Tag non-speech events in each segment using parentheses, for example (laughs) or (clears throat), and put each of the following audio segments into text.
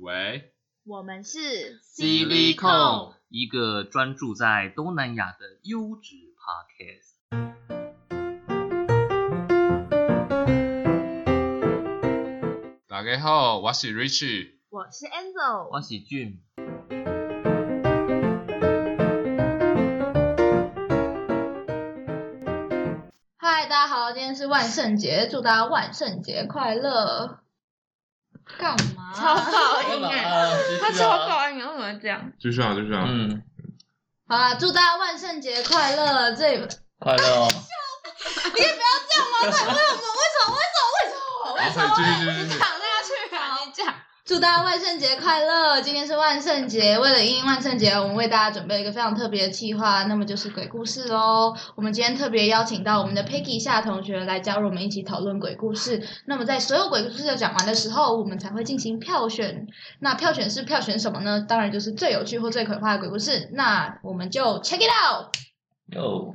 喂，我们是 Silicon，一个专注在东南亚的优质 Podcast。大家好，我是 Rich。我是 Angel，我是俊，嗨，大家好，今天是万圣节，祝大家万圣节快乐。干嘛？(laughs) (laughs) 超讨厌哎、啊他超噪音，为什么会这样？继续啊，继续啊。嗯，好啦，祝大家万圣节快乐！这里快乐哦！(laughs) 你也不要这样嘛？为什么？为什么？为什么？为什么？为什么？祝大家万圣节快乐！今天是万圣节，为了迎万圣节，我们为大家准备了一个非常特别的计划，那么就是鬼故事喽。我们今天特别邀请到我们的 Peggy 夏同学来加入我们一起讨论鬼故事。那么在所有鬼故事的讲完的时候，我们才会进行票选。那票选是票选什么呢？当然就是最有趣或最可怕的鬼故事。那我们就 check it out。哟，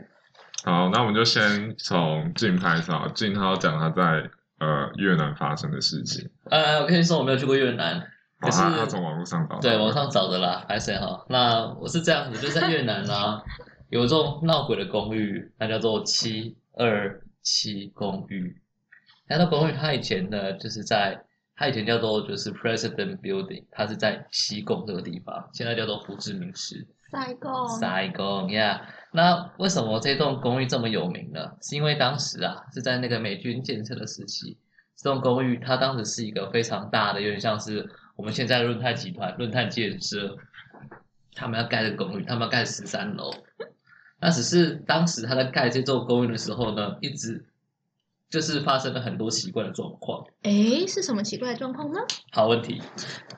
好，那我们就先从静开始啊。静他要讲他在呃越南发生的事情。呃，我跟你说我没有去过越南，哦，可是他他从网络上找。对网上找的啦，还是哈。那我是这样子，就在越南啊，(laughs) 有这种闹鬼的公寓，它叫做七二七公寓。那那公寓它以前呢，就是在它以前叫做就是 President Building，它是在西贡这个地方，现在叫做胡志明市。塞贡塞贡呀。那为什么这栋公寓这么有名呢？是因为当时啊是在那个美军建设的时期，这栋公寓它当时是一个非常大的，有点像是我们现在的润泰集团、润泰建设，他们要盖的公寓，他们要盖十三楼。那只是当时他在盖这座公寓的时候呢，一直就是发生了很多奇怪的状况。诶，是什么奇怪的状况呢？好问题，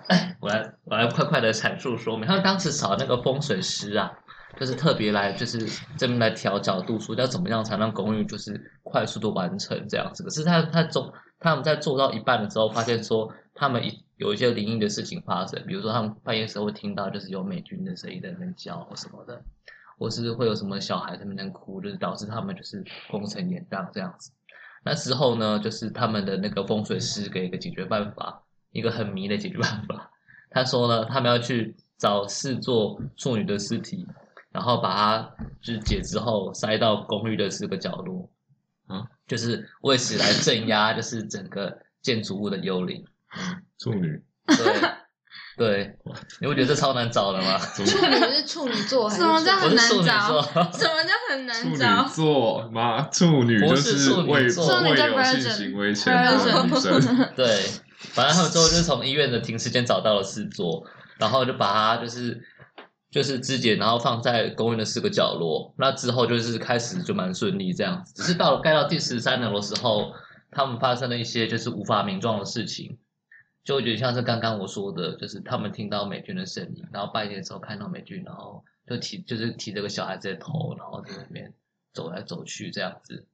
哎，我来我来快快的阐述说明。他们当时找那个风水师啊，就是特别来就是这边来调角度，说要怎么样才让公寓就是快速的完成这样子。可是他他做他们在做到一半的时候，发现说他们一有一些灵异的事情发生，比如说他们半夜时候会听到就是有美军的声音在那边叫或什么的，或是会有什么小孩在那边哭，就是导致他们就是工程延宕这样子。那之后呢，就是他们的那个风水师给一个解决办法，一个很迷的解决办法。他说呢，他们要去找四座处女的尸体，然后把它肢解之后塞到公寓的四个角落，啊，就是为此来镇压，就是整个建筑物的幽灵。处女，对，对，你会觉得这超难找的吗？处处女是处女座还是什么叫很难找？(laughs) 什么叫很处女难找？座吗，处女就不是处女为座为处女叫有性行为前的女生。对，反正他们最后就是从医院的停尸间找到了四座，然后就把它就是就是肢解，然后放在公园的四个角落。那之后就是开始就蛮顺利这样子，只是到了盖到第十三楼的时候，他们发生了一些就是无法名状的事情，就有点像是刚刚我说的，就是他们听到美军的声音，然后半夜的时候看到美军，然后就提就是提着个小孩子的头，然后在那边走来走去这样子。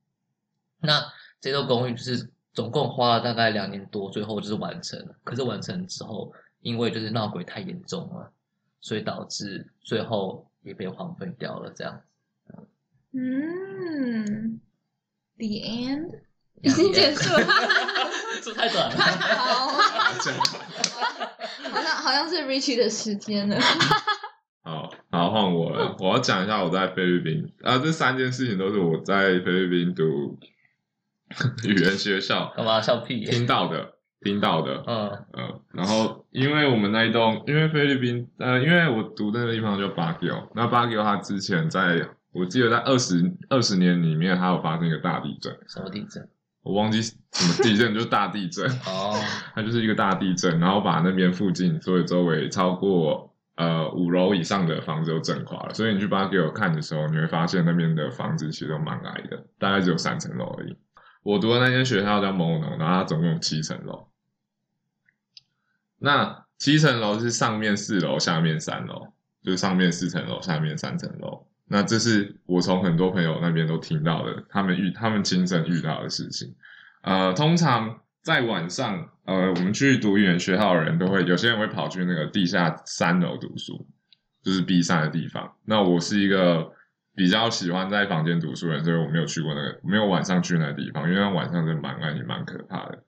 那这栋公寓就是总共花了大概两年多，最后就是完成了。可是完成之后，因为就是闹鬼太严重了，所以导致最后也被荒废掉了。这样子嗯，The end。已经结束了。(laughs) 这太短了。好，好像好像是 Richie 的时间了。好，好换我了。我要讲一下我在菲律宾啊，这三件事情都是我在菲律宾读 (laughs) 语言学校干嘛笑屁、听到的，听到的。嗯嗯，然后因为我们那一栋，因为菲律宾，呃，因为我读的那个地方叫巴吉奥，那巴吉奥它之前在，我记得在二十二十年里面，它有发生一个大地震，什么地震？我忘记什么地震，(laughs) 就是大地震，哦，(laughs) 它就是一个大地震，然后把那边附近所有周围超过呃五楼以上的房子都震垮了，所以你去巴给我看的时候，你会发现那边的房子其实都蛮矮的，大概只有三层楼而已。我读的那间学校叫某农，然后它总共有七层楼。那七层楼是上面四楼，下面三楼，就是上面四层楼，下面三层楼。那这是我从很多朋友那边都听到的，他们遇他们亲身遇到的事情。呃，通常在晚上，呃，我们去读语言学校的人都会，有些人会跑去那个地下三楼读书，就是避散的地方。那我是一个比较喜欢在房间读书的人，所以我没有去过那个，没有晚上去那个地方，因为晚上真的蛮暗也蛮可怕的。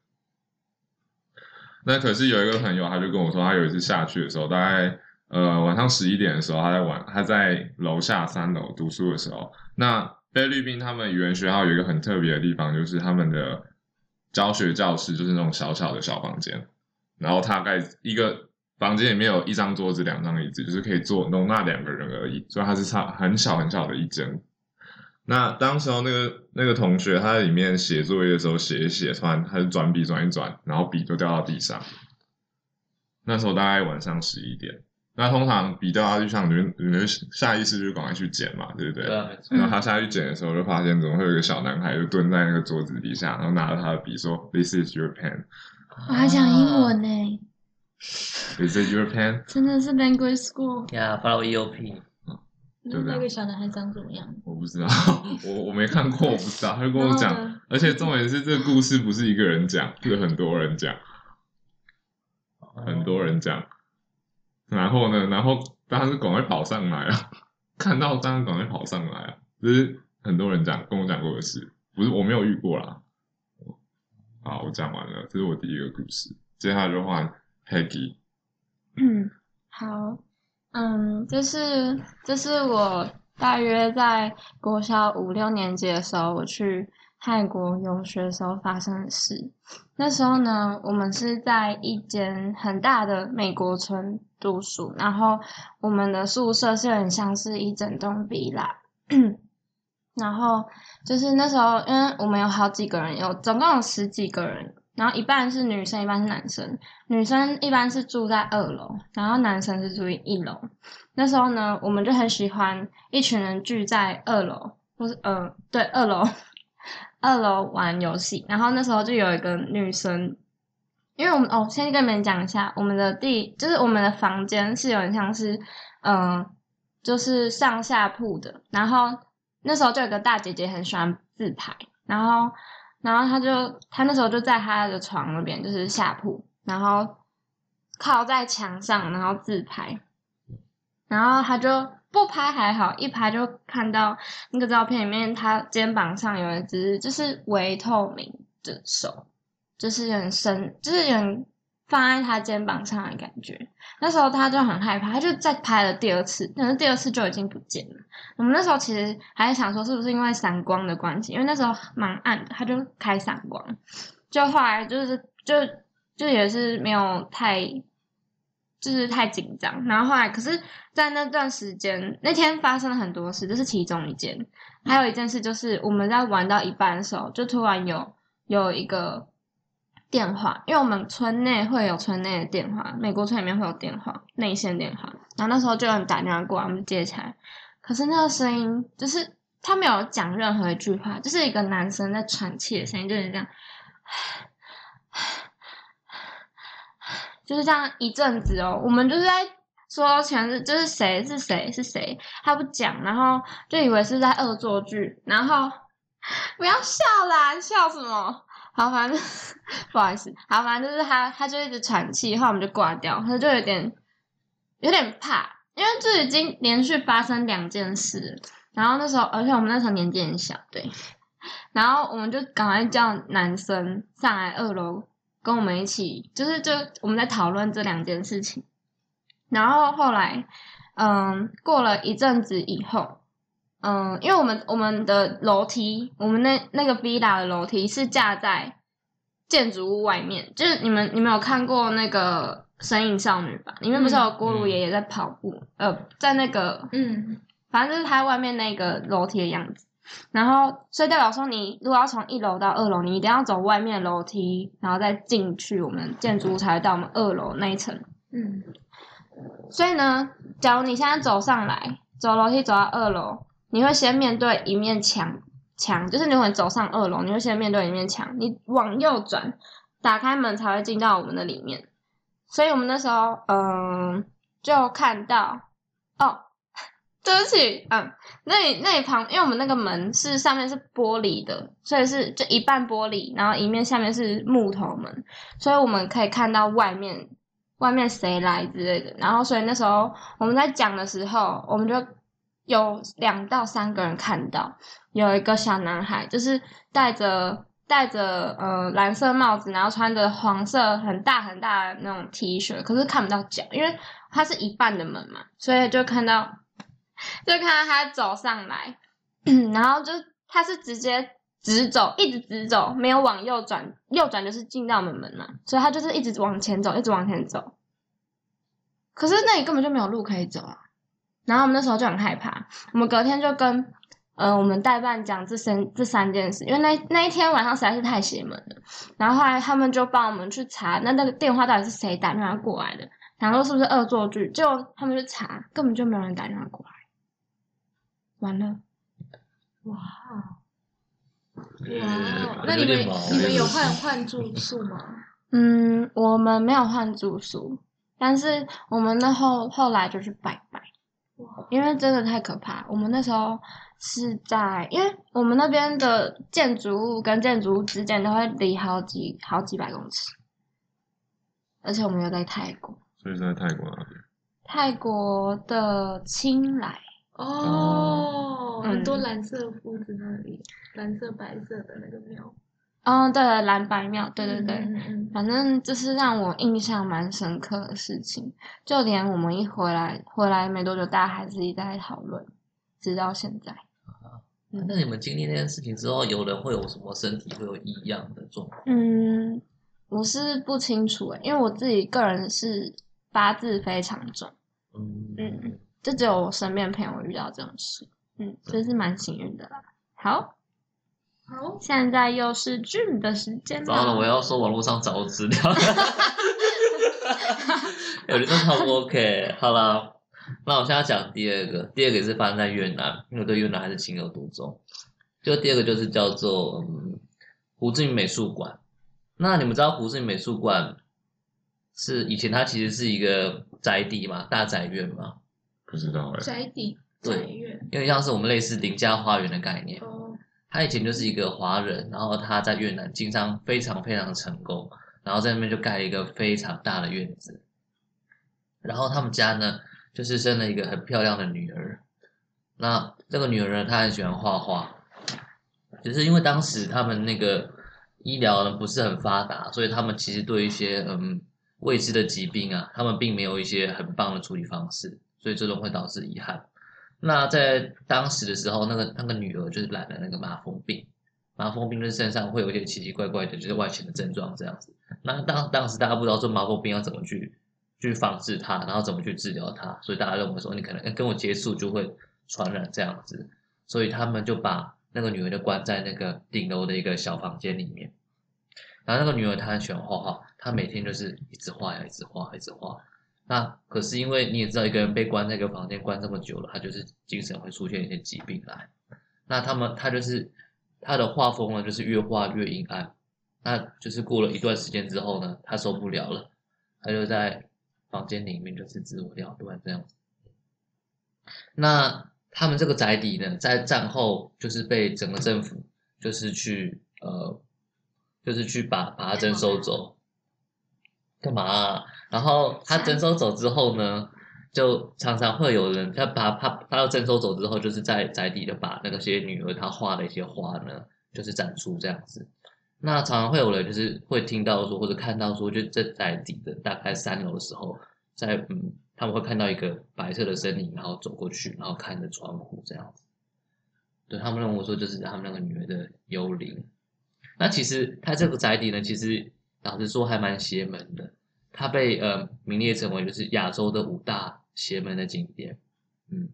那可是有一个朋友，他就跟我说，他有一次下去的时候，大概呃晚上十一点的时候，他在玩，他在楼下三楼读书的时候，那菲律宾他们语言学校有一个很特别的地方，就是他们的教学教室就是那种小小的小房间，然后大概一个房间里面有一张桌子、两张椅子，就是可以坐容纳两个人而已，所以它是差很小很小的一间。那当时候那个那个同学他在里面写作业的时候写一写，突然他就转笔转一转，然后笔就掉到地上。那时候大概晚上十一点，那通常比掉下去，像你们你们下意识就赶快去捡嘛，对不对？对啊，然后他下去捡的时候，就发现怎么会有一个小男孩就蹲在那个桌子底下，然后拿着他的笔说：“This is your pen. 我还讲英文呢，Is it your pen？” 真的是 language school。呀，follow EOP，就这样那个小男孩长怎么样？我不知道，我我没看过，我不知道。他就跟我讲而且重点是这个故事不是一个人讲，是很多人讲，很多人讲。然后呢，然后当时赶快跑上来啊，(laughs) 看到当然赶快跑上来啊，这是很多人讲跟我讲过的事，不是我没有遇过啦。好，我讲完了，这是我第一个故事，接下来就换 Peggy。嗯，好，嗯，这是这是我大约在国小五六年级的时候，我去泰国游学时候发生的事。那时候呢，我们是在一间很大的美国村读书，然后我们的宿舍是很像是一整栋 villa，然后就是那时候，因为我们有好几个人，有总共有十几个人，然后一半是女生，一半是男生。女生一般是住在二楼，然后男生是住一楼。那时候呢，我们就很喜欢一群人聚在二楼，或是呃，对，二楼，二楼玩游戏。然后那时候就有一个女生，因为我们哦，先跟你们讲一下，我们的地就是我们的房间是有点像是嗯、就是上下铺的。然后那时候就有个大姐姐很喜欢自拍，然后然后她就她那时候就在她的床那边，就是下铺。然后靠在墙上，然后自拍，然后她就不拍还好，一拍就看到那个照片里面，他肩膀上有一只就是微透明的手，就是很深，就是有放在他肩膀上的感觉。那时候他就很害怕，他就再拍了第二次，但是第二次就已经不见了。我们那时候其实还在想说，是不是因为闪光的关系，因为那时候蛮暗的，他就开闪光，就后来就是就。就也是没有太，就是太紧张。然后后来，可是，在那段时间，那天发生了很多事，这是其中一件。还有一件事就是，我们在玩到一半的时候，就突然有有一个电话，因为我们村内会有村内的电话，美国村里面会有电话，内线电话。然后那时候就有人打电话过来，我们就接起来。可是那个声音就是他没有讲任何一句话，就是一个男生在喘气的声音，就是这样。就是这样一阵子哦，我们就是在说全是就是谁是谁是谁，他不讲，然后就以为是在恶作剧，然后不要笑啦，笑什么？好，反正 (laughs) 不好意思，好，反正就是他，他就一直喘气，后来我们就挂掉，他就有点有点怕，因为这已经连续发生两件事，然后那时候，而且我们那时候年纪很小，对，(laughs) 然后我们就赶快叫男生上来二楼。跟我们一起，就是就我们在讨论这两件事情，然后后来，嗯，过了一阵子以后，嗯，因为我们我们的楼梯，我们那那个 villa 的楼梯是架在建筑物外面，就是你们你们有看过那个《神隐少女》吧？里面不是有锅炉爷爷在跑步，呃，在那个，嗯，反正就是他外面那个楼梯的样子。然后，所以代表说，你如果要从一楼到二楼，你一定要走外面楼梯，然后再进去我们建筑物，才会到我们二楼那一层。嗯，所以呢，假如你现在走上来，走楼梯走到二楼，你会先面对一面墙，墙就是你会走上二楼，你会先面对一面墙，你往右转，打开门才会进到我们的里面。所以我们那时候，嗯，就看到，哦。对不起，嗯，那那里旁，因为我们那个门是上面是玻璃的，所以是就一半玻璃，然后一面下面是木头门，所以我们可以看到外面外面谁来之类的。然后所以那时候我们在讲的时候，我们就有两到三个人看到有一个小男孩，就是戴着戴着呃蓝色帽子，然后穿着黄色很大很大的那种 T 恤，可是看不到脚，因为它是一半的门嘛，所以就看到就看到他走上来，(clears throat) 然后就他是直接直走，一直直走，没有往右转，右转就是进到我们门嘛，所以他就是一直往前走，一直往前走。可是那里根本就没有路可以走啊，然后我们那时候就很害怕，我们隔天就跟呃我们代办讲这三这三件事，因为那那一天晚上实在是太邪门了，然后后来他们就帮我们去查，那那个电话到底是谁打电话过来的，然后是不是恶作剧，结果他们去查，根本就没有人打电话过来，完了。哇，呃哇，那你们你们有换换住宿吗？嗯，我们没有换住宿，但是我们那后后来就去拜拜，因为真的太可怕。我们那时候是在，因为我们那边的建筑物跟建筑物之间都会离好几好几百公尺，而且我们又在泰国，所以是在泰国那边。泰国的清莱，哦，嗯很多蓝色屋子那里，蓝色白色的那个庙。哦，对了，蓝白庙，对对对，嗯嗯嗯反正这是让我印象蛮深刻的事情，就连我们一回来回来没多久，大家还是一直在讨论，直到现在。那你们经历那件事情之后，有人会有什么身体会有异样的状况？嗯，我是不清楚诶，因为我自己个人是八字非常重，嗯嗯就只有我身边朋友遇到这种事，嗯，真是蛮幸运的啦。好，好，现在又是 Jim 的时间糟了，我要说网络上找资料。有人真的不 OK。好了，那我现在讲第二个，第二个也是发生在越南，因为我对越南还是情有独钟。就第二个就是叫做嗯胡志明美术馆。那你们知道胡志明美术馆是以前它其实是一个宅地嘛，大宅院嘛，不知道哎、宅邸对。宅院。有点像是我们类似邻家花园的概念。哦，他以前就是一个华人，然后他在越南经商非常非常成功，然后在那边就盖了一个非常大的院子，然后他们家呢就是生了一个很漂亮的女儿，那这个女儿呢她很喜欢画画，只是因为当时他们那个医疗呢不是很发达，所以他们其实对一些嗯未知的疾病啊，他们并没有一些很棒的处理方式，所以这种会导致遗憾。那在当时的时候，那个那个女儿就是染了那个麻风病，麻风病就是身上会有一些奇奇怪怪的，就是外显的症状这样子。那当当时大家不知道说麻风病要怎么去去防治它，然后怎么去治疗它，所以大家认为说你可能跟我接触就会传染这样子，所以他们就把那个女儿就关在那个顶楼的一个小房间里面。然后那个女儿她很喜欢画画，她每天就是一直画呀，一直画，一直画。那可是因为你也知道，一个人被关在一个房间关这么久了，他就是精神会出现一些疾病来。那他们他就是他的画风呢，就是越画越阴暗。那就是过了一段时间之后呢，他受不了了，他就在房间里面就是自我了断这样子。那他们这个宅邸呢，在战后就是被整个政府就是去呃，就是去把把它征收走。干嘛、然后他征收走之后呢，就常常会有人他把他他要征收走之后，就是在宅邸的把那个些女儿她画的一些画呢，就是展出这样子。那常常会有人就是会听到说或者看到说，就在宅邸的大概三楼的时候，在嗯他们会看到一个白色的身影，然后走过去，然后看着窗户这样子。对他们认为说，就是他们那个女儿的幽灵。那其实他这个宅邸呢，其实老实说还蛮邪门的，它被呃名列成为就是亚洲的五大邪门的景点，嗯，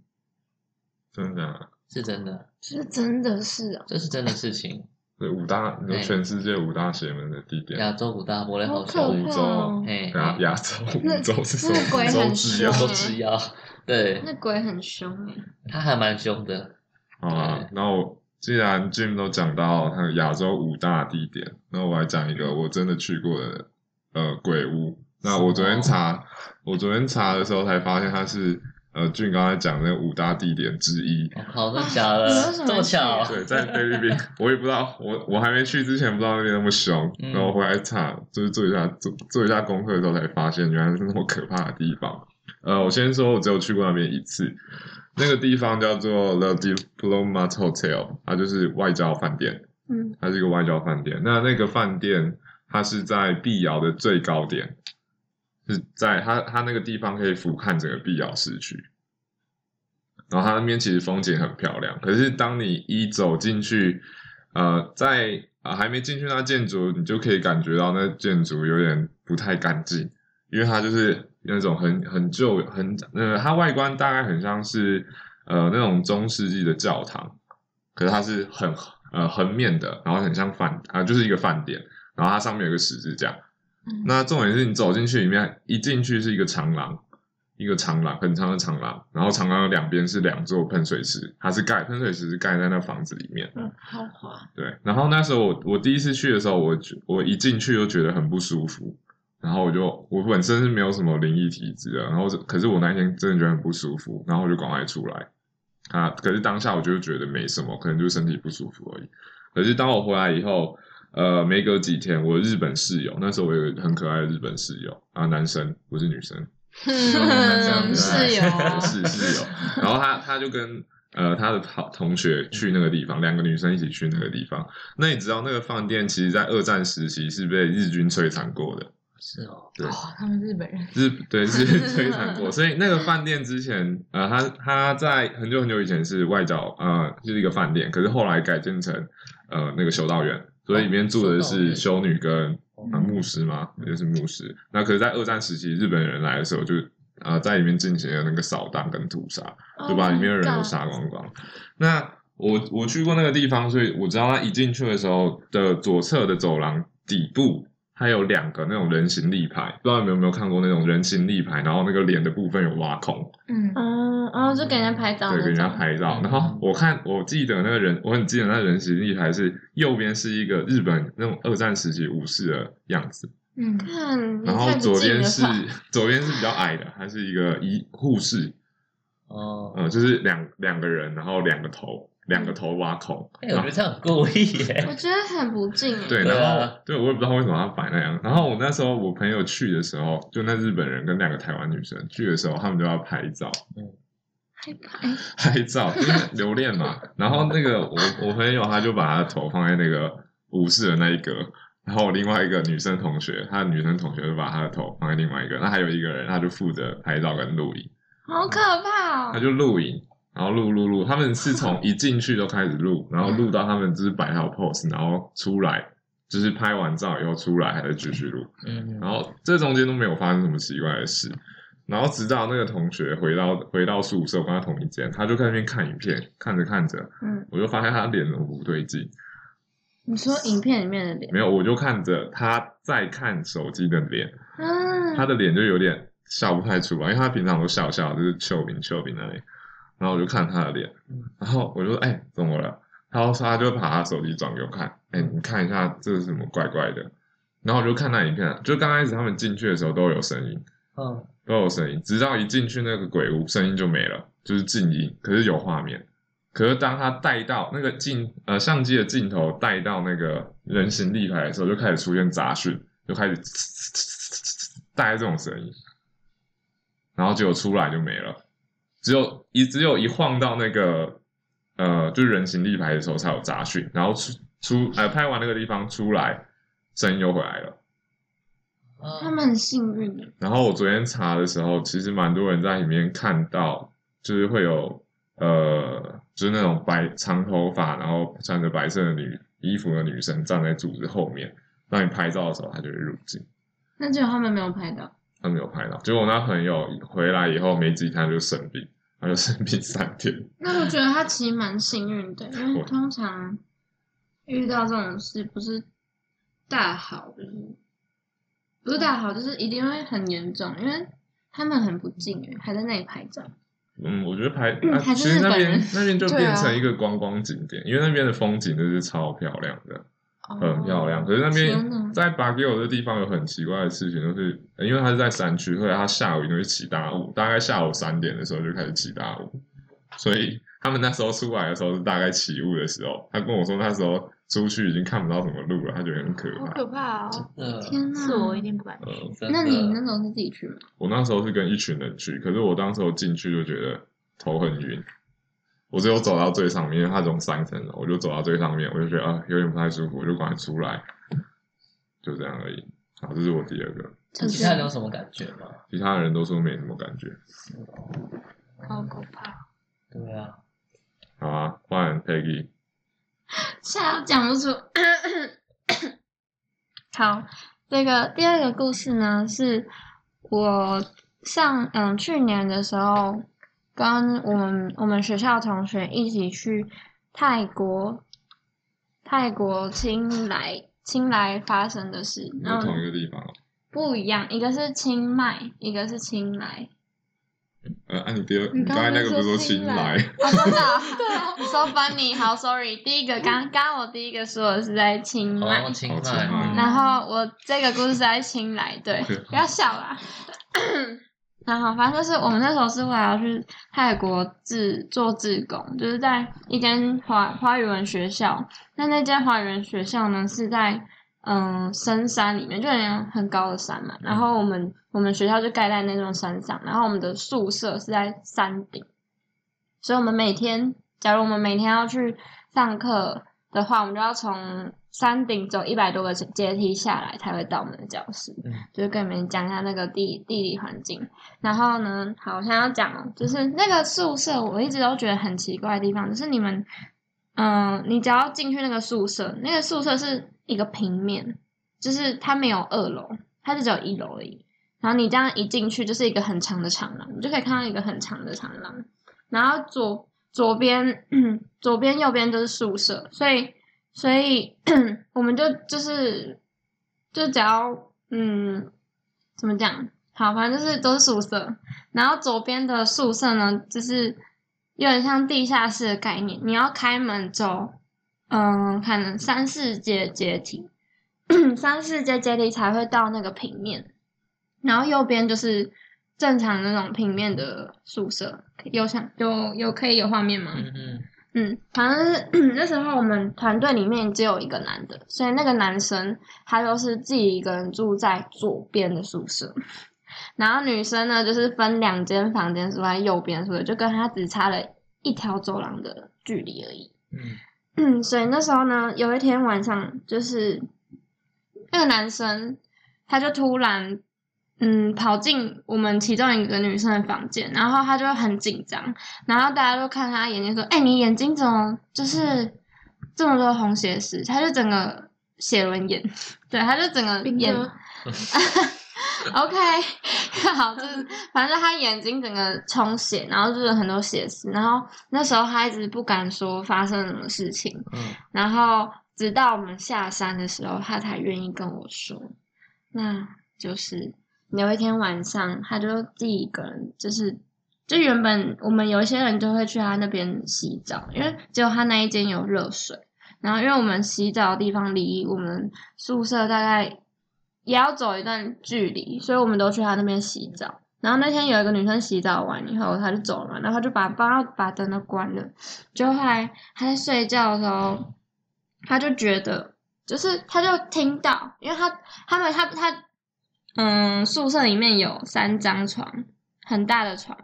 真的啊，是真的，是真的是啊，这是真的事情。(laughs) 对五大，你说哎全世界五大邪门的地点，亚洲五大伯雷好好小可怕五洲亚亚洲那五洲是什那么？五洲鬼很之妖凶都吃药，对，那鬼很凶哎，他还蛮凶的，好啊，那我既然 Jim 都讲到他的亚洲五大地点，那我来讲一个我真的去过的呃鬼屋。那我昨天查，我昨天查的时候才发现它是呃俊刚才讲的那五大地点之一。我靠，真的假的？(laughs) 这么巧？对，在菲律宾，我也不知道，我我还没去之前不知道那边那么凶，嗯然后回来查，就是做一下做做一下功课的时候才发现，原来是那么可怕的地方。呃，我先说，我只有去过那边一次，那个地方叫做 The Diplomat Hotel，它就是外交饭店。嗯它是一个外交饭店。那那个饭店它是在碧瑶的最高点，是在它它那个地方可以俯瞰整个碧瑶市区。然后它那边其实风景很漂亮，可是当你一走进去，呃，在啊还没进去那建筑，你就可以感觉到那建筑有点不太干净，因为它就是那种很很旧很呃，它外观大概很像是呃那种中世纪的教堂，可是它是很呃横面的，然后很像饭啊、就是一个饭店，然后它上面有个十字架。嗯那重点是你走进去里面，一进去是一个长廊，一个长廊，很长的长廊，然后长廊的两边是两座喷水池，它是盖喷水池是盖在那房子里面。嗯，豪华，对，然后那时候我我第一次去的时候，我我一进去就觉得很不舒服，然后我就我本身是没有什么灵异体质的，然后可是我那天真的觉得很不舒服，然后我就赶快出来啊，可是当下我就觉得没什么，可能就是身体不舒服而已。可是当我回来以后，呃，没隔几天，我的日本室友那时候我有一个很可爱的日本室友啊，男生不是女生，嗯，(laughs) 室友，是室友，然后他他就跟呃他的好同学去那个地方，两个女生一起去那个地方。那你知道那个饭店其实在二战时期是被日军摧残过的，是哦，对。哦，他们日本人，日对是 (laughs) 摧残过，所以那个饭店之前呃他他在很久很久以前是外教呃就是一个饭店，可是后来改建成呃那个修道院，所以里面住的是修女跟啊，牧师嘛，也就是牧师。那可是，在二战时期，日本人来的时候就，呃在里面进行了那个扫荡跟屠杀，就把里面的人都杀光光。那我我去过那个地方，所以我知道他一进去的时候的左侧的走廊底部，它有两个那种人形立牌，不知道你们有没有看过那种人形立牌，然后那个脸的部分有挖空，嗯，嗯，然后就给人家拍照对，给人家，拍照。嗯然后我看，我记得那个人，我很记得那个人形立牌是右边是一个日本那种二战时期武士的样子，嗯，看，然后左边是左边是比较矮的，他是一个医护士，哦，呃，就是两两个人，然后两个头，两个头挖孔，哎，我觉得这样很故意耶，(laughs) 我觉得很不近哎。对，然后对我也不知道为什么要摆那样。然后我那时候我朋友去的时候，就那日本人跟两个台湾女生去的时候，他们就要拍照，害怕，哎拍照，因为留恋嘛。(laughs) 然后那个我我朋友他就把他的头放在那个武士的那一格，然后另外一个女生同学，他的女生同学就把他的头放在另外一个，那还有一个人他就负责拍照跟录影，好可怕哦！他就录影。然后录录录，他们是从 (laughs) 一进去就开始录，然后录到他们就是摆好 pose，然后出来，就是拍完照以后出来还在继续录。嗯，然后这中间都没有发生什么奇怪的事，然后直到那个同学回到回到宿舍，我跟他同一间，他就在那边看影片，看着看着，嗯，我就发现他脸怎么不对劲，你说影片里面的脸，没有，我就看着他在看手机的脸，嗯，他的脸就有点笑不太出来，因为他平常都笑笑，就是丘比丘比那里，然后我就看他的脸，然后我就说，哎、怎么了？然后他就把他手机转给我看，哎、你看一下这是什么怪怪的，然后我就看那影片，就刚开始他们进去的时候都有声音。嗯，都有声音，直到一进去那个鬼屋，声音就没了，就是静音，可是有画面。可是当他带到那个镜呃相机的镜头带到那个人形立牌的时候，就开始出现杂讯，就开始 (laughs) 大概这种声音，然后结果出来就没了，只有一只有一晃到那个呃就是人形立牌的时候才有杂讯，然后出出呃拍完那个地方出来，声音又回来了。他们很幸运的，然后我昨天查的时候，其实蛮多人在里面看到，就是会有呃，就是那种白长头发，然后穿着白色的女衣服的女生站在柱子后面，让你拍照的时候，她就会入镜。那结果他们没有拍到，他没有拍到，结果我那朋友回来以后没几天就生病，他就生病三天。那我觉得他其实蛮幸运的，因为我通常遇到这种事不是大好，就是不是大好，就是一定会很严重，因为他们很不敬哎，还在那里拍照。嗯，我觉得拍，其实那边那边就变成一个观光景点，因为那边的风景就是超漂亮的。很漂亮。可是那边在巴吉尔的地方有很奇怪的事情，就是呃因为它是在山区，所以它下午一定会起大雾，大概下午三点的时候就开始起大雾，所以他们那时候出来的时候是大概起雾的时候。他跟我说那时候出去已经看不到什么路了，他觉得很可怕。好可怕哦！呃，天哪！是我一定不敢。呃，那你那时候是自己去吗？我那时候是跟一群人去，可是我当时候进去就觉得头很晕，我只有走到最上面，因为它总三层楼，我就走到最上面，我就觉得啊有点不太舒服，我就赶快出来，就这样而已。好，这是我第二个，其他人有什么感觉吗？其他人都说没什么感觉。好可怕。对啊，好啊，换 Peggy。(laughs) 现在讲不出。好，这个第二个故事呢，是我上嗯去年的时候，跟我们我们学校同学一起去泰国，泰国清莱清莱发生的事。然后同一个地方哦。不一样，一个是清迈，一个是清莱。呃，按、你第二，你刚刚才那个不是说刚说青青来来？哦，真的、啊？(laughs) 对啊，so funny。好，sorry，第一个刚刚我第一个说的是在清迈，哦，清迈，迈然后我这个故事是在清莱，对，不要笑啦。(laughs) (laughs) 然后反正就是我们那时候是为了要去泰国自做志工，就是在一间华华语文学校。那那间华语文学校呢是在嗯深山里面，就很很高的山嘛。然后我们我们学校就盖在那种山上，然后我们的宿舍是在山顶，所以我们每天，假如我们每天要去上课的话，我们就要从山顶走一百多个阶梯下来，才会到我们的教室。嗯就是跟你们讲一下那个地地理环境。然后呢，好，我现在要讲哦，就是那个宿舍，我一直都觉得很奇怪的地方，就是你们，嗯、你只要进去那个宿舍，那个宿舍是一个平面，就是它没有二楼，它是只有一楼而已。然后你这样一进去，就是一个很长的长廊，你就可以看到一个很长的长廊。然后左左边、左边、(clears throat) 右边都是宿舍，所以所以 (clears throat) 我们就就是就只要嗯怎么讲？好，反正就是都是宿舍。然后左边的宿舍呢，就是有点像地下室的概念，你要开门走，嗯，可能三四阶阶梯，三四阶阶梯才会到那个平面。然后右边就是正常那种平面的宿舍，有想有有可以有画面吗？嗯嗯，嗯，反正是 (clears throat) 那时候我们团队里面只有一个男的，所以那个男生他就是自己一个人住在左边的宿舍，然后女生呢就是分两间房间住在右边宿舍，就跟他只差了一条走廊的距离而已。嗯嗯，(clears throat) 所以那时候呢，有一天晚上，就是那个男生他就突然嗯跑进我们其中一个女生的房间，然后她就很紧张，然后大家都看她眼睛说：“哎、你眼睛怎么就是这么多红血丝？”他就整个血轮眼，(laughs) 对，他就整个眼。(laughs) OK，(laughs) 好，就是反正他眼睛整个充血，然后就是很多血丝，然后那时候他一直不敢说发生了什么事情，嗯然后直到我们下山的时候，他才愿意跟我说，那就是有一天晚上，他就自己一个人，就是就原本我们有一些人就会去他那边洗澡，因为只有他那一间有热水，然后因为我们洗澡的地方离我们宿舍大概也要走一段距离，所以我们都去他那边洗澡。然后那天有一个女生洗澡完以后，她就走了，然后就把把把灯都关了。就后来她在睡觉的时候，她就觉得，就是她就听到，因为她他们她她嗯宿舍里面有三张床，很大的床，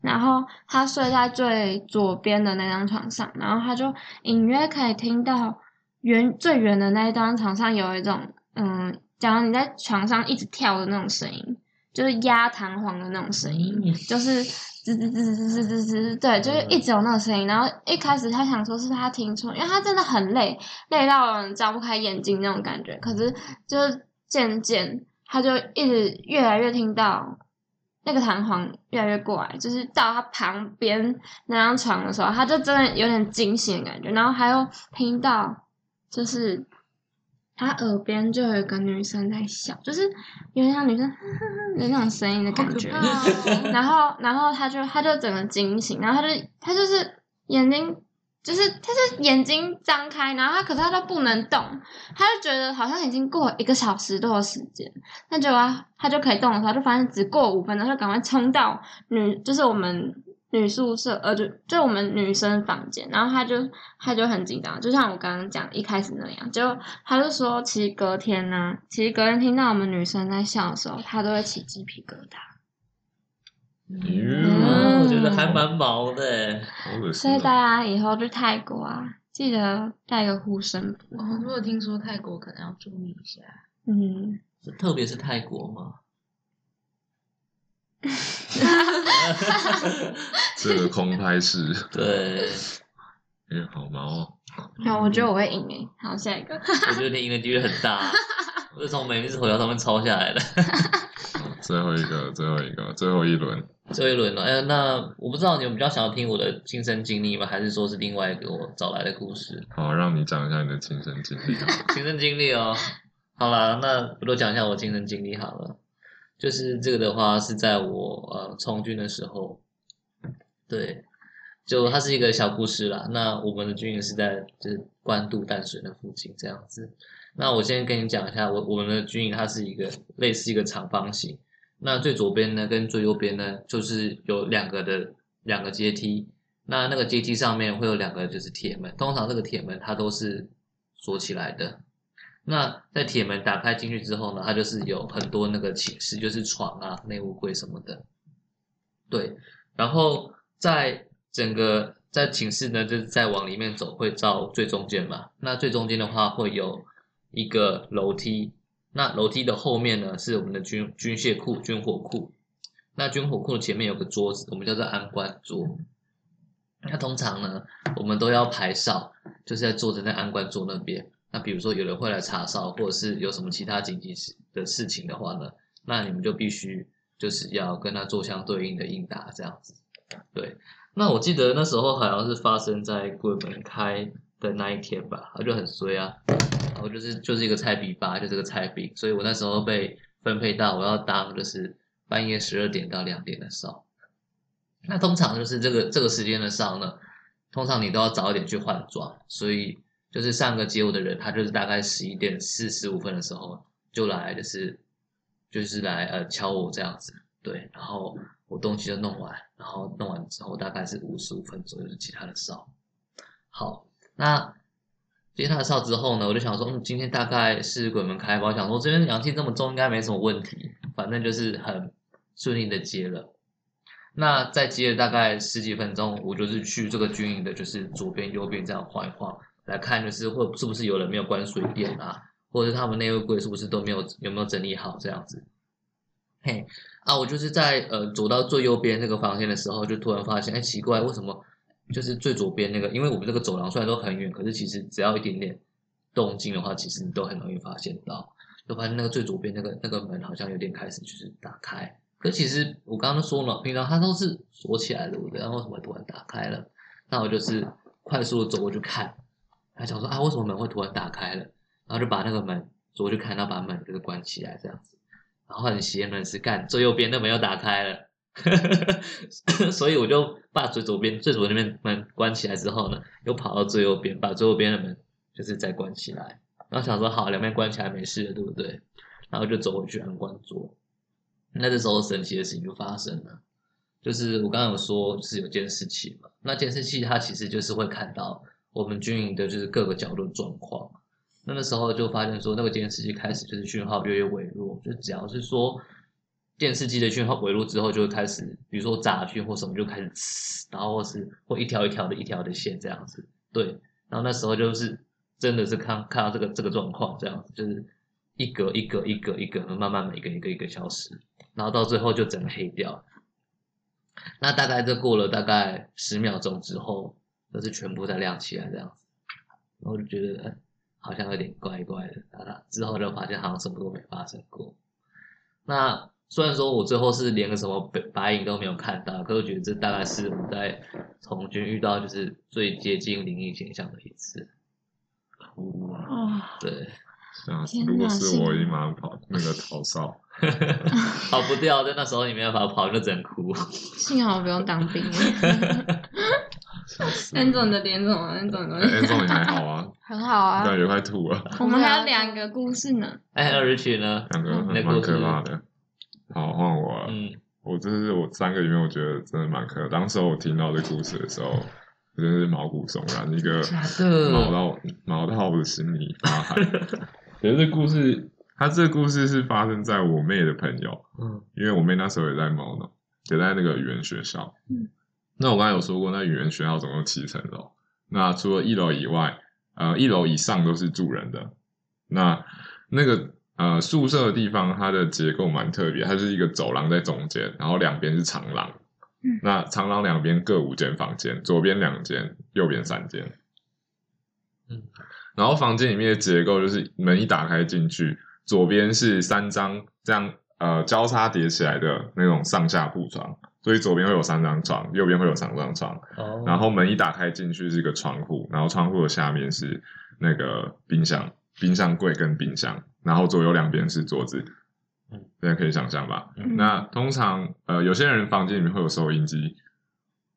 然后他睡在最左边的那张床上，然后他就隐约可以听到远最远的那一张床上有一种嗯，假如你在床上一直跳的那种声音，就是压弹簧的那种声音，嗯就是吱吱吱吱吱吱吱，对，就是一直有那个声音。然后一开始他想说是他听错，因为他真的很累，累到人张不开眼睛那种感觉。可是就是渐渐，他就一直越来越听到那个弹簧越来越过来，就是到他旁边那张床的时候，他就真的有点惊醒的感觉。然后还有听到就是。他耳边就有一个女生在笑，就是有点像女生呵呵呵的那种声音的感觉。(laughs) 然后，然后他就他就整个惊醒，然后他就他就是眼睛，就是他就眼睛张开，然后他可是他都不能动，他就觉得好像已经过一个小时多的时间，那就啊他就可以动的时候，就发现只过五分钟，他就赶快冲到女，就是我们女宿舍，呃，就就我们女生房间，然后他就他就很紧张，就像我刚刚讲一开始那样，就他就说，其实隔天呢、其实隔天听到我们女生在笑的时候，他都会起鸡皮疙瘩。嗯我觉得还蛮毛的欸。好恶心所以大哦。家以后去泰国啊，记得带个护身符。我，如果听说泰国可能要注意一下。嗯，是特别是泰国嘛，这个空拍是，对，哎，好毛哦。那我觉得我会赢诶。好，下一个。(laughs) 我觉得你赢的几率很大，我是从每日头条上面抄下来的。好最后一个，最后一个，最后一轮。最后一轮了，哎，那我不知道你们比较想要听我的亲身经历吗？还是说是另外一个我找来的故事？好，让你讲一下你的亲身经历。(laughs) (laughs) 亲身经历哦。好啦，那我都讲一下我亲身经历好了。就是这个的话是在我呃从军的时候，对，就它是一个小故事啦。那我们的军营是在就是官渡淡水那附近这样子。那我先跟你讲一下，我我们的军营它是一个类似一个长方形。那最左边呢跟最右边呢，就是有两个的两个阶梯。那那个阶梯上面会有两个就是铁门，通常这个铁门它都是锁起来的。那在铁门打开进去之后呢，它就是有很多那个寝室，就是床啊、内务柜什么的。对，然后在整个在寝室呢，就是再往里面走会到最中间嘛。那最中间的话会有一个楼梯，那楼梯的后面呢是我们的军军械库、军火库。那军火库前面有个桌子，我们叫做安官桌。那通常呢，我们都要排哨，就是在坐在那安官桌那边。那比如说有人会来查哨，或者是有什么其他紧急事的事情的话呢，那你们就必须就是要跟他做相对应的应答，这样子。对，那我记得那时候好像是发生在鬼门开的那一天吧，他就很衰啊，我就是就是一个菜比吧，就是个菜饼，所以我那时候被分配到我要当就是半夜十二点到两点的哨。那通常就是这个这个时间的哨呢，通常你都要早一点去换装，所以就是上个接我的人，他就是大概十一点四十五分的时候就来，就是就是来呃敲我这样子，对，然后我东西就弄完，然后弄完之后大概是五十五分左右是其他的哨。好，那接他的哨之后呢，我就想说，嗯，今天大概是鬼门开吧，我想说这边阳气这么重，应该没什么问题，反正就是很顺利的接了。那再接了大概十几分钟，我就是去这个军营的，就是左边、右边这样晃一晃，来看就是会是不是有人没有关水电啊，或者是他们内务柜是不是都没有有没有整理好这样子。嘿，啊，我就是在呃走到最右边那个房间的时候，就突然发现，哎，奇怪，为什么就是最左边那个？因为我们这个走廊虽然都很远，可是其实只要一点点动静的话，其实你都很容易发现到。就发现那个最左边那个那个门好像有点开始就是打开，可其实我刚刚说了，平常它都是锁起来的，对不对？然后为什么突然打开了？那我就是快速的走过去看，他想说啊，为什么门会突然打开了？然后就把那个门走过去看，然后把门就是关起来这样子。然后很邪门是干最右边那门又打开了，(laughs) 所以我就把最左边最左边那边门关起来之后呢，又跑到最右边，把最右边的门就是再关起来。然后想说好，两边关起来没事了，对不对？然后就走回去安官桌。那这时候神奇的事情就发生了，就是我刚刚有说就是有监视器嘛，那监视器它其实就是会看到我们军营的就是各个角落的状况。那那时候就发现说，那个监视器开始就是讯号越来越微弱，就只要是说电视机的讯号回路之后，就会开始，比如说杂讯或什么就开始呲，然后或是或一条一条的一条的线这样子。对，然后那时候就是真的是看看到这个这个状况这样子，就是一格一格一格一格，慢慢每一个一个一个消失，然后到最后就整个黑掉。那大概这过了大概十秒钟之后，就是全部再亮起来这样子，然后就觉得。好像有点怪怪的，啊，之后就发现好像什么都没发生过。那虽然说我最后是连个什么白白影都没有看到，可是我觉得这大概是我在从军遇到就是最接近灵异现象的一次。哇，哦，对，吓死！天哪如果是是我，一马上跑那个逃 (laughs) 哨。跑不掉，在那时候你没办法跑，就只能哭。(laughs) 幸好我不用当兵。笑死！安总你的脸怎么？安总哎，安总你还好啊？(laughs) 很好啊，感觉快吐了，我们还有两个故事呢。哎，那 Rich 呢？两个很蛮可怕的。好，换我了。嗯，我这是我三个里面，我觉得真的蛮可。当时我听到这故事的时候，我真的是毛骨悚然，一个毛到毛到我的心里发寒。(laughs) 可是这故事，它这个故事是发生在我妹的朋友，嗯因为我妹那时候也在毛呢，也在那个语言学校。嗯，那我刚才有说过，那语言学校总共七层楼，那除了一楼以外，呃，一楼以上都是住人的。那那个呃宿舍的地方，它的结构蛮特别，它是一个走廊在中间，然后两边是长廊。嗯那长廊两边各五间房间，左边两间，右边三间。嗯，然后房间里面的结构就是门一打开进去，左边是三张这样呃交叉叠起来的那种上下铺床，所以左边会有三张床，右边会有三张床。哦，然后门一打开进去是一个窗户，然后窗户的下面是那个冰箱、冰箱柜跟冰箱，然后左右两边是桌子。嗯，大家可以想象吧？嗯那通常呃有些人房间里面会有收音机，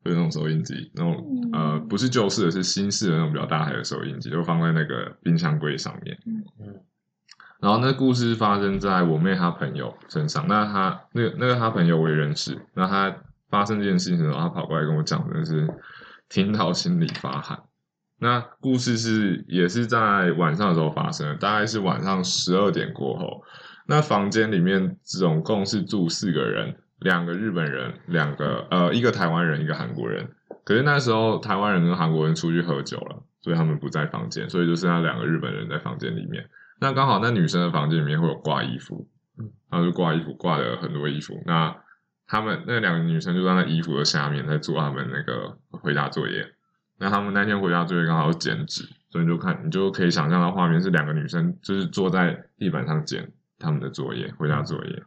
会有那种收音机，那种呃不是旧式的，是新式的那种比较大台的收音机，就放在那个冰箱柜上面。嗯然后那故事发生在我妹她朋友身上，那她那个那个她朋友我也认识，那她发生这件事情的时候，她跑过来跟我讲，真的是听到心里发寒。那故事是也是在晚上的时候发生的，大概是晚上十二点过后。那房间里面总共是住四个人，两个日本人，两个呃一个台湾人，一个韩国人。可是那时候台湾人跟韩国人出去喝酒了，所以他们不在房间，所以就剩下两个日本人在房间里面。那刚好那女生的房间里面会有挂衣服，嗯，然后就挂衣服，挂了很多衣服。那他们那两个女生就在那衣服的下面在做他们那个回答作业。那他们那天回家作业刚好要剪纸，所以就看你就可以想象到画面是两个女生就是坐在地板上剪他们的作业，回家作业。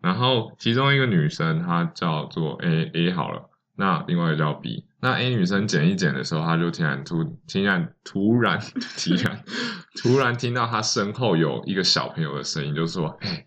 然后其中一个女生她叫做 A A 好了，那另外一个叫 B。那 A 女生剪一剪的时候，她就突然突突然 (laughs) 突然突然突然听到她身后有一个小朋友的声音，就说：“嘿。”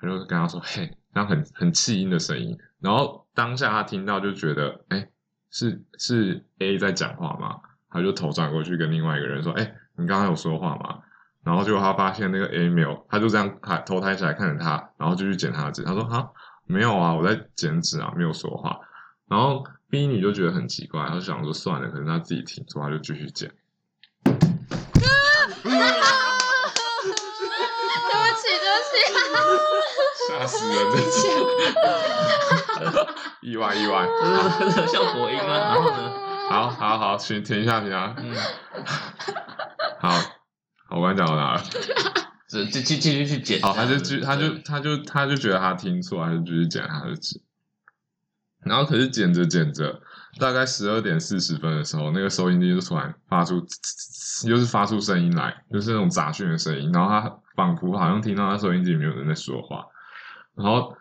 她就跟她说：“嘿。”那很很气音的声音。然后当下她听到就觉得：“哎，是是 A 在讲话吗？”他就头转过去跟另外一个人说：“哎，你刚刚有说话吗？”然后结果他发现那个 A 没有，他就这样抬头抬起来看着他，然后就去剪他的纸。他说：“哈，没有啊，我在剪纸啊，没有说话。”然后 B 女就觉得很奇怪，她就想说算了，可能她自己听错，她就继续剪。(laughs) 对不起，对不起。吓死人！意 (laughs) 外意外。这是效果音啊，然后呢，好好好，停停一下，停一下。嗯，好，好，我刚才讲到哪了？继继继继续去剪，哦，他就继，他就他就他就觉得他听错，他就继续剪他的纸。然后可是剪着剪着，大概十二点四十分的时候，那个收音机就突然发出，又是发出声音来，就是那种杂讯的声音。然后他仿佛好像听到他收音机里面有人在说话。然后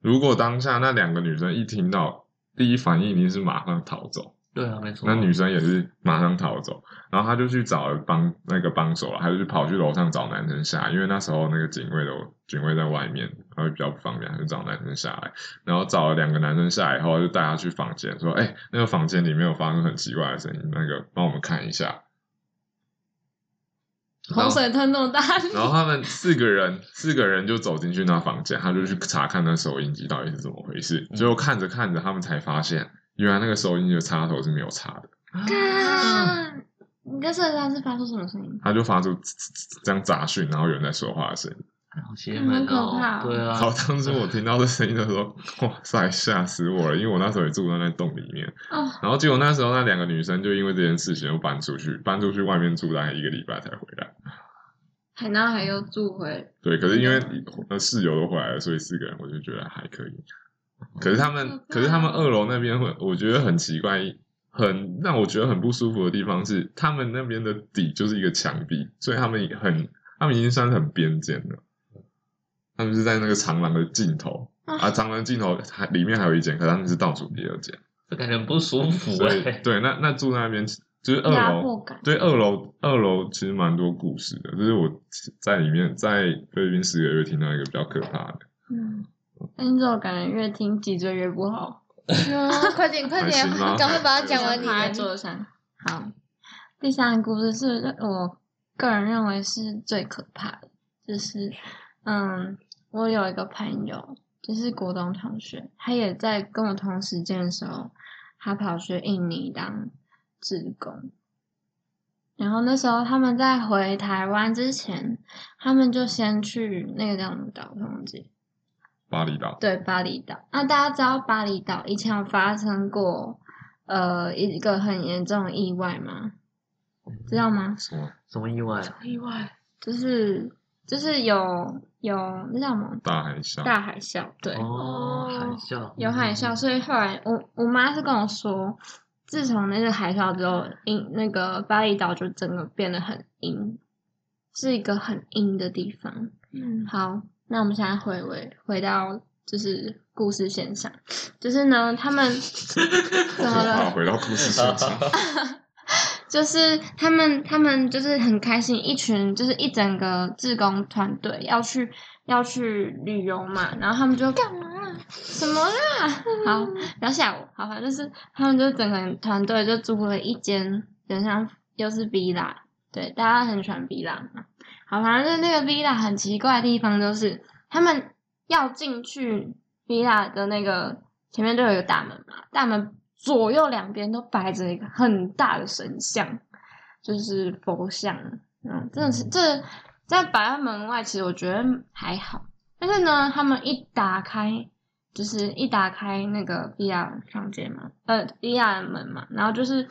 如果当下那两个女生一听到，第一反应一定是马上逃走。对啊，没错，那女生也是马上逃走，然后他就去找了帮那个帮手了，他就去跑去楼上找男生下来，因为那时候那个警卫都警卫在外面，他会比较不方便，他就找男生下来，然后找了两个男生下来以后，就带他去房间，说：“哎、那个房间里面有发生很奇怪的声音，那个帮我们看一下。”洪水吞那么大力，(laughs) 然后他们四个人，四个人就走进去那房间，他就去查看那收音机到底是怎么回事。嗯结果看着看着，他们才发现，原来那个收音机的插头是没有插的。啊，你在设计它是发出什么声音？他就发出这样杂讯，然后有人在说话的声音。好邪门很可哦怕，对啊，好，当时我听到这声音的时候，哇塞，吓死我了！因为我那时候也住在那洞里面，哦，然后结果那时候那两个女生就因为这件事情又搬出去，搬出去外面住大概一个礼拜才回来。海南海又住回，对，可是因为呃室友都回来了，所以四个人我就觉得还可以。可是他们，可是他们二楼那边会，我觉得很奇怪，很让我觉得很不舒服的地方是，他们那边的底就是一个墙壁，所以他们很，他们已经算是很边间了。他们是在那个长廊的尽头啊，长廊尽头还里面还有一间，可是他们是倒数第二间，这感觉很不舒服所以哎，对，那那住那边就是二楼。对，二楼二楼其实蛮多故事的，就是我在里面在菲律宾十个月听到一个比较可怕的，嗯，但你这种感觉越听脊椎越不好。(laughs) 嗯 (laughs) 快点，快点 (laughs) 赶快把它讲完你趴在。桌上。好，第三个故事是我个人认为是最可怕的，就是嗯，我有一个朋友，就是国中同学，他也在跟我同时间的时候，他跑去印尼当志工。然后那时候他们在回台湾之前，他们就先去那个叫什么岛忘记，巴厘岛，对，巴厘岛。那大家知道巴厘岛以前有发生过呃一个很严重的意外吗？知道吗？什么什么意外啊？意外，就是就是有有那叫什么大海啸？大海啸，对，哦，海啸，有海啸，所以后来我我妈是跟我说，自从那个海啸之后，阴那个巴厘岛就整个变得很阴，是一个很阴的地方。嗯，好，那我们现在回回回到就是故事线上，就是呢，他们 (laughs) 怎么好，了？回到故事现场。(laughs) 就是他们他们就是很开心，一群就是一整个志工团队要去要去旅游嘛，然后他们就干嘛？什么啦？好，不要吓我。好，反正就是他们就整个团队就租了一间，有点像又是 villa，对，大家很喜欢 villa 嘛。好，反正就是那个 villa 很奇怪的地方，就是他们要进去 villa 的那个前面都有一个大门嘛，大门左右两边都摆着一个很大的神像，就是佛像。嗯，真的是这在摆在门外，其实我觉得还好。但是呢，他们一打开，就是一打开那个 villa 房间嘛，呃的门嘛，然后就是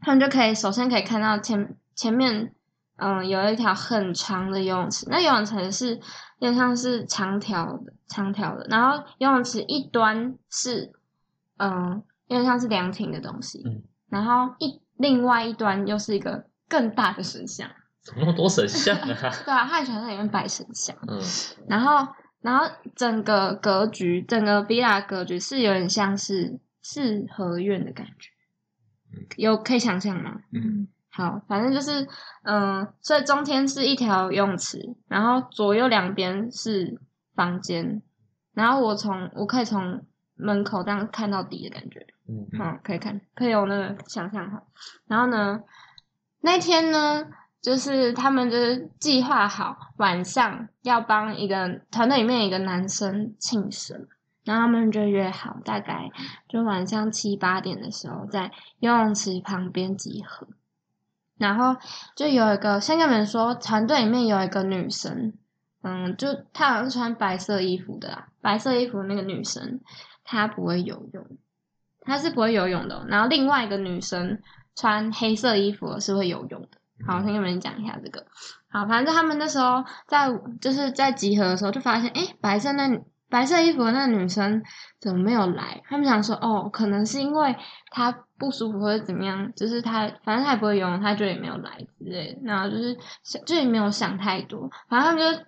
他们就可以首先可以看到前前面。嗯，有一条很长的游泳池，那游泳池是有点像是长条的，长条的。然后游泳池一端是，嗯，有点像是凉亭的东西，嗯然后一另外一端又是一个更大的神像。怎么那么多神像啊？(laughs) 对啊，他很喜欢在里面摆神像。嗯，然后，然后整个格局，整个 villa 格局是有点像是四合院的感觉，有可以想象吗？嗯，好，反正就是，嗯，所以中间是一条游泳池，然后左右两边是房间，然后我从我可以从门口这样看到底的感觉，嗯好，可以看，可以有那个想象哈。然后呢，那天呢，就是他们就是计划好晚上要帮一个团队里面一个男生庆生，然后他们就约好，大概就晚上七八点的时候在游泳池旁边集合。然后就有一个，先跟你们说，团队里面有一个女生，嗯，就她好像是穿白色衣服的啦，白色衣服的那个女生，她不会游泳，她是不会游泳的、然后另外一个女生穿黑色衣服是会游泳的。好，我先跟你们讲一下这个。好，反正他们那时候在就是在集合的时候，就发现，哎，白色那白色衣服那女生怎么没有来？他们想说，哦，可能是因为她不舒服或者怎么样，就是她反正她也不会游泳，她就也没有来之类的。然后就是，就也没有想太多，反正他们就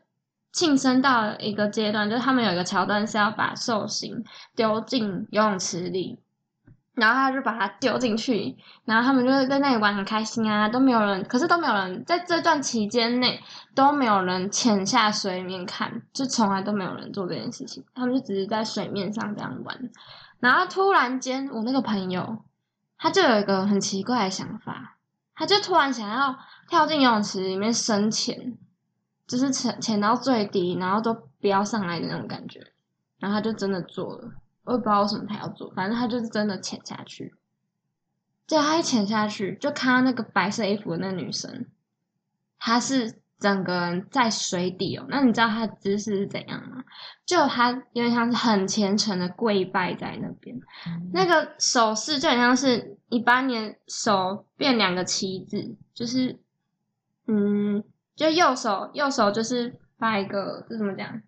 晋升到了一个阶段，就是他们有一个桥段是要把寿星丢进游泳池里。然后他就把它丢进去，然后他们就是在那里玩很开心啊，都没有人，可是都没有人在这段期间内都没有人潜下水里面看，就从来都没有人做这件事情，他们就只是在水面上这样玩。然后突然间，我那个朋友他就有一个很奇怪的想法，他就突然想要跳进游泳池里面深潜，就是潜潜到最低，然后都不要上来的那种感觉，然后他就真的做了。我也不知道为什么他要做，反正他就是真的潜下去。对他一潜下去，就看到那个白色衣服的那女生，她是整个人在水底哦。那你知道她的姿势是怎样吗？就她有点像是很虔诚的跪拜在那边，那个手势就很像是你把你的手变两个旗子，就是嗯，就右手右手就是把一个这怎么讲？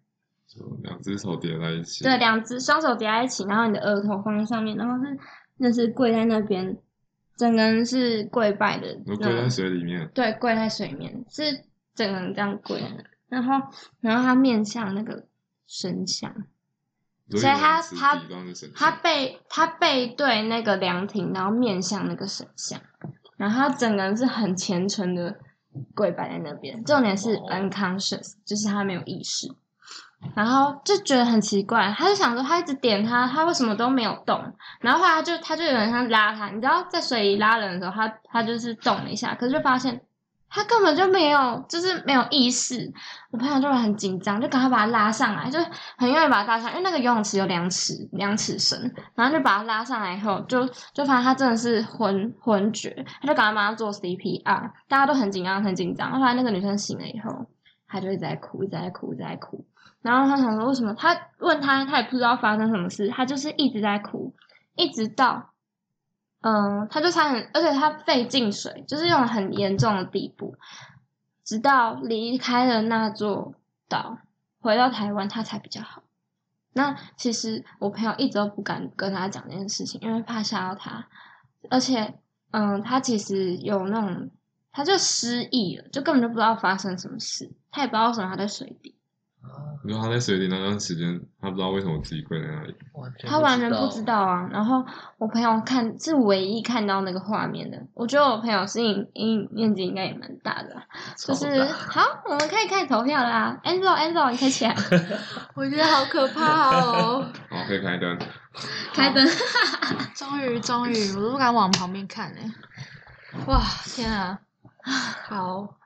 就两只手叠在一起。对，两只双手叠在一起，然后你的额头放在上面，然后是那是跪在那边，整个人是跪拜的我跪在，水里面，对，跪在水面，是整个人这样跪在那，然后然后他面向那个神像，所所以他他他他背他背对那个凉亭，然后面向那个神像，然后他整个人是很虔诚的跪拜在那边。重点是哦 unconscious，就是他没有意识，然后就觉得很奇怪，他就想说他一直点他，他为什么都没有动？然后后来他就他就有点像拉他，你知道在水里拉人的时候，他他就是动了一下，可是就发现。他根本就没有，就是没有意识。我朋友就很紧张，就赶快把他拉上来，就很愿意把他拉上来，因为那个游泳池有两尺两尺深，然后就把他拉上来以后，就就发现他真的是昏昏厥，他就赶快帮他做 CPR，大家都很紧张很紧张。后来那个女生醒了以后，她就一直在哭，一直在哭，一直在哭。然后他想说为什么？他问他，他也不知道发生什么事，他就是一直在哭，一直到，嗯，他就差点，而且他肺进水，就是用很严重的地步，直到离开了那座岛，回到台湾，他才比较好。那其实我朋友一直都不敢跟他讲这件事情，因为怕吓到他，而且，嗯，他其实有那种，他就失忆了，就根本就不知道发生什么事，他也不知道为什么他在水底。你说他在水里那段时间，他不知道为什么自己跪在那里。他完全不知道啊。然后我朋友看是唯一看到那个画面的。我觉得我朋友心理阴影面积应该也蛮大的，就是好，我们可以开始投票啦。Angel，Angel，你开起来。(laughs) 我觉得好可怕哦。(laughs) 好，可以开灯。开灯。(laughs) 终于，终于，我都不敢往旁边看哎。哇，天啊！好。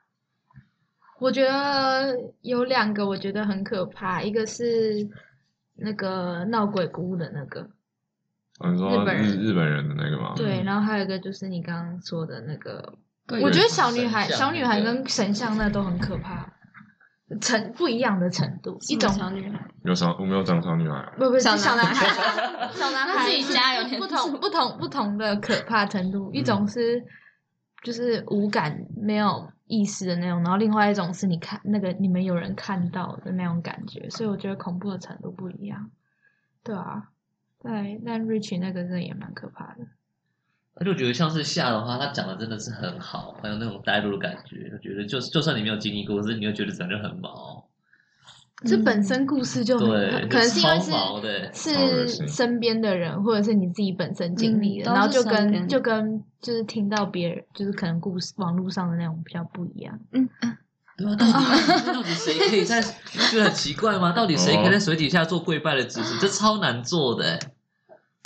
我觉得有两个，我觉得很可怕。一个是那个闹鬼屋的那个，你说日日本人的那个吗？对，然后还有一个就是你刚刚说的那个，我觉得小女孩、小女孩跟神像那都很可怕，程不一样的程度。一种小女孩有小，我没有长小女孩，不不 (laughs) 小男孩，小男孩自己家有不同不同不同的可怕程度。一种是就是无感没有。意识的那种，然后另外一种是你看那个你们有人看到的那种感觉，所以我觉得恐怖的程度不一样，对啊，对，但 Rich 那个真的也蛮可怕的。我就觉得像是夏的话，他讲的真的是很好，很有那种带入的感觉，就觉得就就算你没有经历过，可是你又觉得整个很毛。这本身故事就很，可能是因为是是身边的人，或者是你自己本身经历的，然后就跟就跟就是听到别人，就是可能故事网络上的那种比较不一样。嗯嗯，对啊，到底 (laughs) 到底谁可以在？觉得很奇怪吗？到底谁可以在水底下做跪拜的姿势？这超难做的，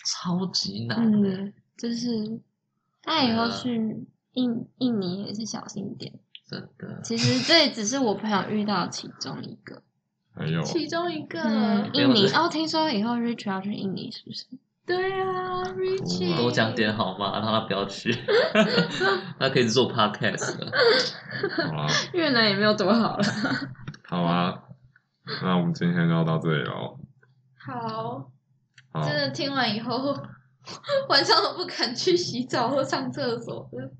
超级难。嗯，就是那以后去印印尼也是小心点。真的，其实这只是我朋友遇到其中一个。还有其中一个印尼哦，听说以后 Rich 要去印尼，是不是？对啊，Rich 多讲点好吗？让他不要去，(laughs) 他可以做 Podcast 了。好啊，越南也没有多好了。(laughs) 好啊，那我们今天就要到这里喽。(laughs) 好，真的听完以后，晚上都不敢去洗澡或上厕所了。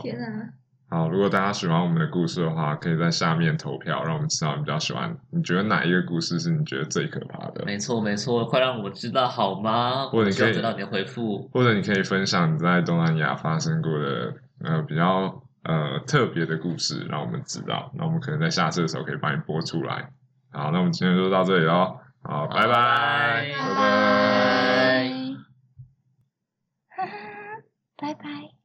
天啊！好，如果大家喜欢我们的故事的话，可以在下面投票，让我们知道你比较喜欢。你觉得哪一个故事是你觉得最可怕的？没错，没错，快让我知道好吗？或者你可以得到你的回复，或者你可以分享你在东南亚发生过的呃比较呃特别的故事，让我们知道。那我们可能在下次的时候可以帮你播出来。好，那我们今天就到这里喽。好，拜拜，拜拜，拜拜。